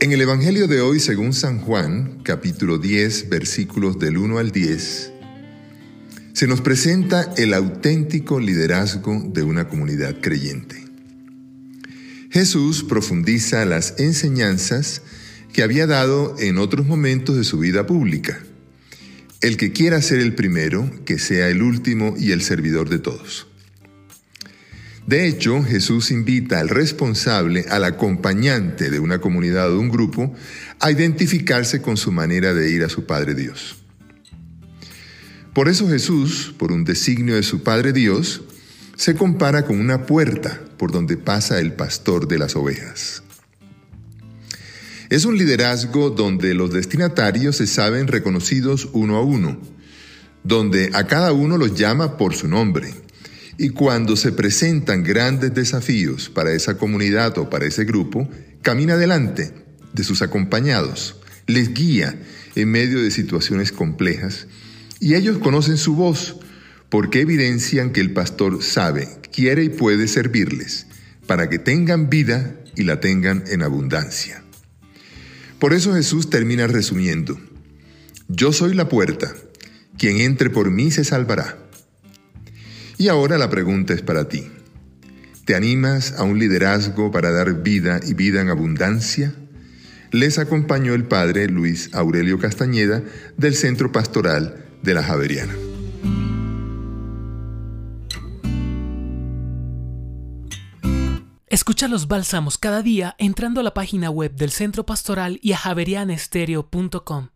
En el Evangelio de hoy, según San Juan, capítulo 10, versículos del 1 al 10, se nos presenta el auténtico liderazgo de una comunidad creyente. Jesús profundiza las enseñanzas que había dado en otros momentos de su vida pública. El que quiera ser el primero, que sea el último y el servidor de todos. De hecho, Jesús invita al responsable, al acompañante de una comunidad o un grupo, a identificarse con su manera de ir a su Padre Dios. Por eso Jesús, por un designio de su Padre Dios, se compara con una puerta por donde pasa el pastor de las ovejas. Es un liderazgo donde los destinatarios se saben reconocidos uno a uno, donde a cada uno los llama por su nombre y cuando se presentan grandes desafíos para esa comunidad o para ese grupo, camina delante de sus acompañados, les guía en medio de situaciones complejas y ellos conocen su voz porque evidencian que el pastor sabe, quiere y puede servirles para que tengan vida y la tengan en abundancia. Por eso Jesús termina resumiendo, yo soy la puerta, quien entre por mí se salvará. Y ahora la pregunta es para ti. ¿Te animas a un liderazgo para dar vida y vida en abundancia? Les acompañó el padre Luis Aurelio Castañeda del Centro Pastoral de la Javeriana. Escucha los bálsamos cada día entrando a la página web del Centro Pastoral y a javerianestereo.com.